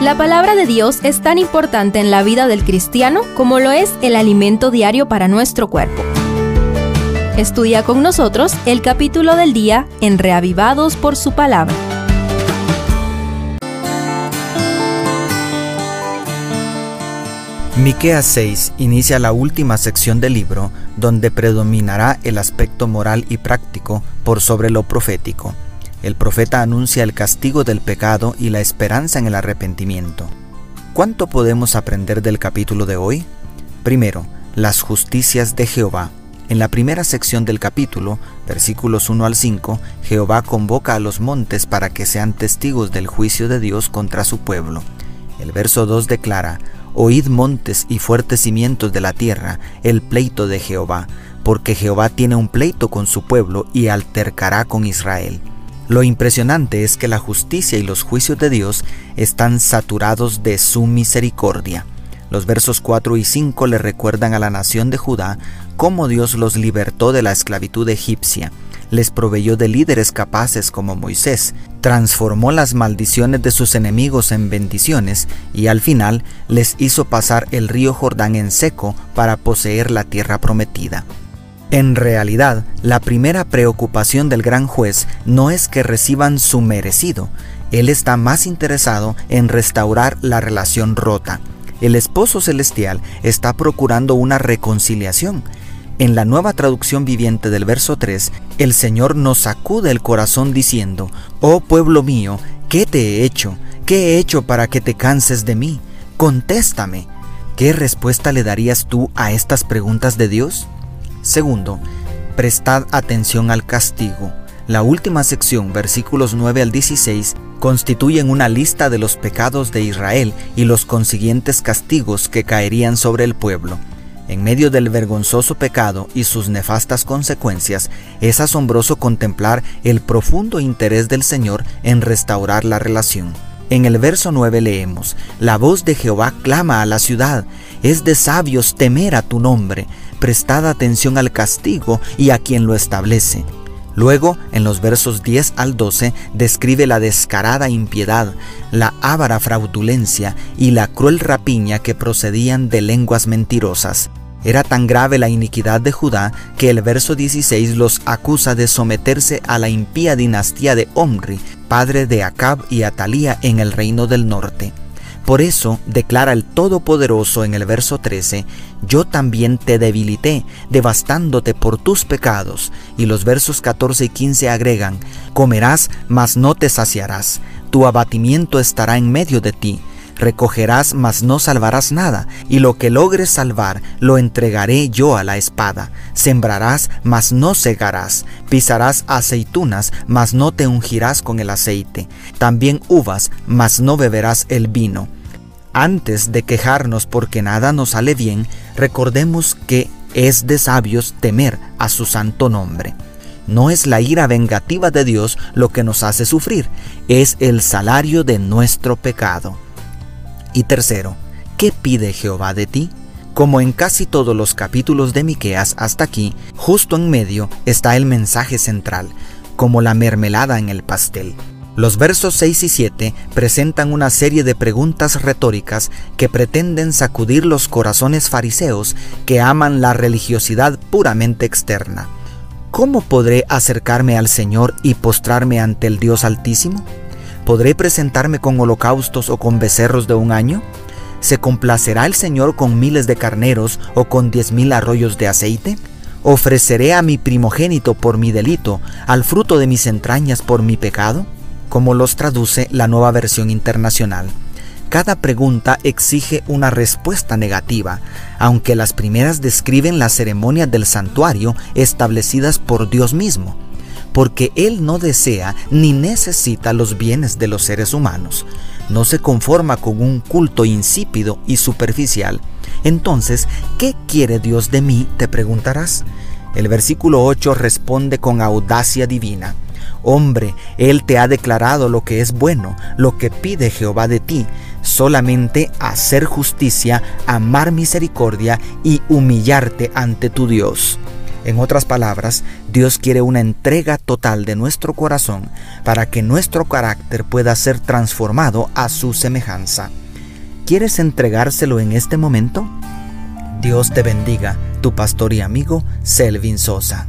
La palabra de Dios es tan importante en la vida del cristiano como lo es el alimento diario para nuestro cuerpo. Estudia con nosotros el capítulo del día en Reavivados por su palabra. Miqueas 6 inicia la última sección del libro, donde predominará el aspecto moral y práctico por sobre lo profético. El profeta anuncia el castigo del pecado y la esperanza en el arrepentimiento. ¿Cuánto podemos aprender del capítulo de hoy? Primero, las justicias de Jehová. En la primera sección del capítulo, versículos 1 al 5, Jehová convoca a los montes para que sean testigos del juicio de Dios contra su pueblo. El verso 2 declara, Oíd montes y fuertes cimientos de la tierra, el pleito de Jehová, porque Jehová tiene un pleito con su pueblo y altercará con Israel. Lo impresionante es que la justicia y los juicios de Dios están saturados de su misericordia. Los versos 4 y 5 le recuerdan a la nación de Judá cómo Dios los libertó de la esclavitud egipcia les proveyó de líderes capaces como Moisés, transformó las maldiciones de sus enemigos en bendiciones y al final les hizo pasar el río Jordán en seco para poseer la tierra prometida. En realidad, la primera preocupación del gran juez no es que reciban su merecido, él está más interesado en restaurar la relación rota. El esposo celestial está procurando una reconciliación, en la nueva traducción viviente del verso 3, el Señor nos sacude el corazón diciendo, Oh pueblo mío, ¿qué te he hecho? ¿Qué he hecho para que te canses de mí? Contéstame. ¿Qué respuesta le darías tú a estas preguntas de Dios? Segundo, prestad atención al castigo. La última sección, versículos 9 al 16, constituyen una lista de los pecados de Israel y los consiguientes castigos que caerían sobre el pueblo. En medio del vergonzoso pecado y sus nefastas consecuencias, es asombroso contemplar el profundo interés del Señor en restaurar la relación. En el verso 9 leemos, La voz de Jehová clama a la ciudad, es de sabios temer a tu nombre, prestad atención al castigo y a quien lo establece. Luego, en los versos 10 al 12, describe la descarada impiedad, la ávara fraudulencia y la cruel rapiña que procedían de lenguas mentirosas. Era tan grave la iniquidad de Judá que el verso 16 los acusa de someterse a la impía dinastía de Omri, padre de Acab y Atalía en el reino del norte. Por eso declara el Todopoderoso en el verso 13, yo también te debilité, devastándote por tus pecados. Y los versos 14 y 15 agregan, comerás, mas no te saciarás, tu abatimiento estará en medio de ti, recogerás, mas no salvarás nada, y lo que logres salvar, lo entregaré yo a la espada. Sembrarás, mas no segarás, pisarás aceitunas, mas no te ungirás con el aceite, también uvas, mas no beberás el vino antes de quejarnos porque nada nos sale bien, recordemos que es de sabios temer a su santo nombre. No es la ira vengativa de Dios lo que nos hace sufrir, es el salario de nuestro pecado. Y tercero, ¿qué pide Jehová de ti? Como en casi todos los capítulos de Miqueas hasta aquí, justo en medio está el mensaje central, como la mermelada en el pastel. Los versos 6 y 7 presentan una serie de preguntas retóricas que pretenden sacudir los corazones fariseos que aman la religiosidad puramente externa. ¿Cómo podré acercarme al Señor y postrarme ante el Dios Altísimo? ¿Podré presentarme con holocaustos o con becerros de un año? ¿Se complacerá el Señor con miles de carneros o con diez mil arroyos de aceite? ¿Ofreceré a mi primogénito por mi delito, al fruto de mis entrañas por mi pecado? Como los traduce la nueva versión internacional. Cada pregunta exige una respuesta negativa, aunque las primeras describen las ceremonias del santuario establecidas por Dios mismo, porque Él no desea ni necesita los bienes de los seres humanos, no se conforma con un culto insípido y superficial. Entonces, ¿qué quiere Dios de mí? te preguntarás. El versículo 8 responde con audacia divina. Hombre, Él te ha declarado lo que es bueno, lo que pide Jehová de ti, solamente hacer justicia, amar misericordia y humillarte ante tu Dios. En otras palabras, Dios quiere una entrega total de nuestro corazón para que nuestro carácter pueda ser transformado a su semejanza. ¿Quieres entregárselo en este momento? Dios te bendiga, tu pastor y amigo Selvin Sosa.